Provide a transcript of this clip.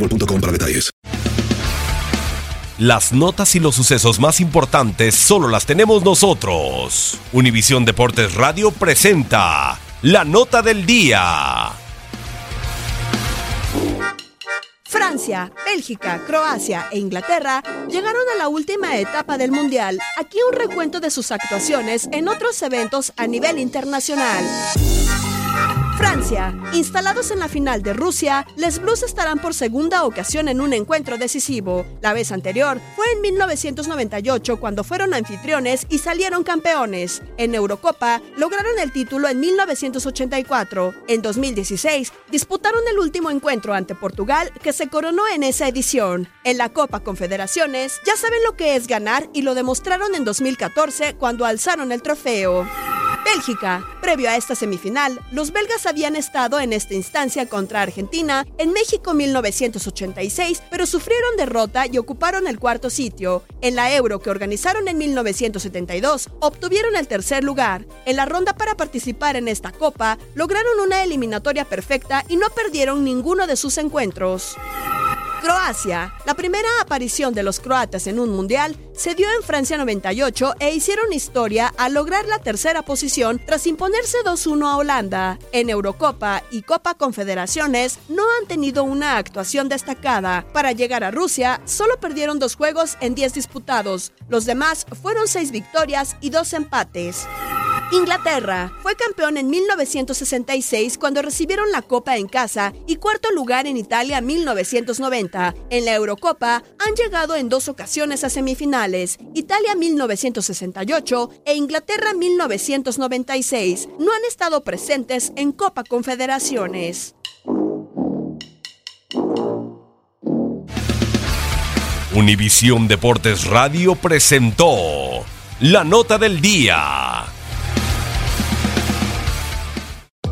boostmobile.com para detalles. Las notas y los sucesos más importantes solo las tenemos nosotros. Univisión Deportes Radio presenta la nota del día. Francia, Bélgica, Croacia e Inglaterra llegaron a la última etapa del Mundial. Aquí un recuento de sus actuaciones en otros eventos a nivel internacional. Francia. Instalados en la final de Rusia, Les Blues estarán por segunda ocasión en un encuentro decisivo. La vez anterior fue en 1998 cuando fueron anfitriones y salieron campeones. En Eurocopa lograron el título en 1984. En 2016 disputaron el último encuentro ante Portugal que se coronó en esa edición. En la Copa Confederaciones ya saben lo que es ganar y lo demostraron en 2014 cuando alzaron el trofeo. Bélgica. Previo a esta semifinal, los belgas habían estado en esta instancia contra Argentina en México 1986, pero sufrieron derrota y ocuparon el cuarto sitio. En la Euro que organizaron en 1972, obtuvieron el tercer lugar. En la ronda para participar en esta copa, lograron una eliminatoria perfecta y no perdieron ninguno de sus encuentros. Croacia. La primera aparición de los croatas en un mundial se dio en Francia 98 e hicieron historia al lograr la tercera posición tras imponerse 2-1 a Holanda. En Eurocopa y Copa Confederaciones no han tenido una actuación destacada. Para llegar a Rusia, solo perdieron dos juegos en 10 disputados. Los demás fueron 6 victorias y 2 empates. Inglaterra fue campeón en 1966 cuando recibieron la Copa en casa y cuarto lugar en Italia 1990. En la Eurocopa han llegado en dos ocasiones a semifinales, Italia 1968 e Inglaterra 1996. No han estado presentes en Copa Confederaciones. Univisión Deportes Radio presentó la nota del día.